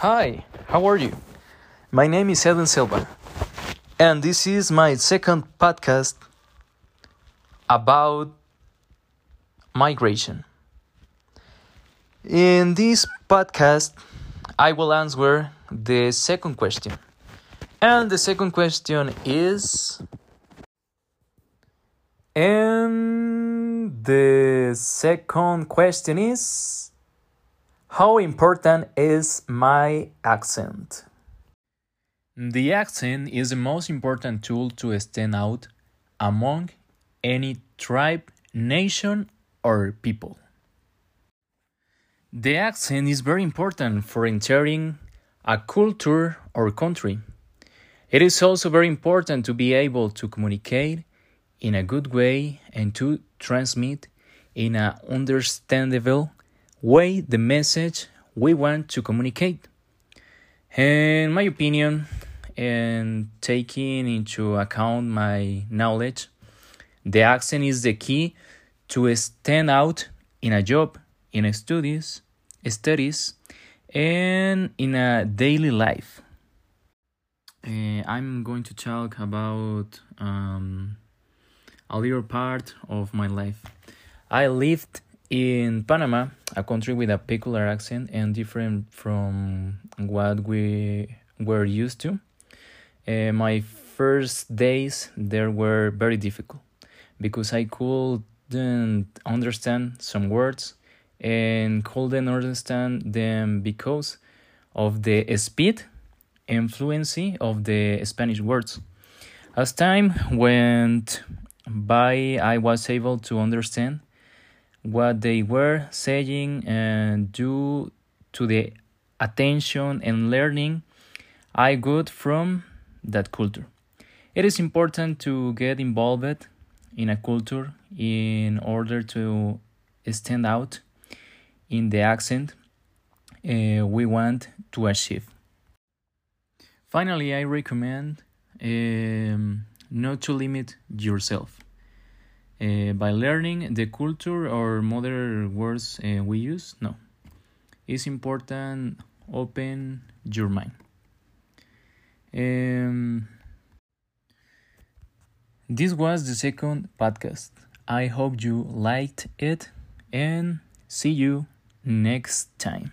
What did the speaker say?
Hi, how are you? My name is Edwin Silva, and this is my second podcast about migration. In this podcast, I will answer the second question. And the second question is. And the second question is. How important is my accent? The accent is the most important tool to stand out among any tribe, nation, or people. The accent is very important for entering a culture or country. It is also very important to be able to communicate in a good way and to transmit in an understandable way the message we want to communicate. In my opinion, and taking into account my knowledge, the accent is the key to stand out in a job, in studies, studies, and in a daily life. Uh, I'm going to talk about um, a little part of my life. I lived in Panama, a country with a peculiar accent and different from what we were used to, uh, my first days there were very difficult because I couldn't understand some words and couldn't understand them because of the speed and fluency of the Spanish words. As time went by, I was able to understand what they were saying and due to the attention and learning I got from that culture. It is important to get involved in a culture in order to stand out in the accent uh, we want to achieve. Finally, I recommend um, not to limit yourself uh, by learning the culture or modern words uh, we use. No, it's important open your mind. Um, this was the second podcast. I hope you liked it and see you next time.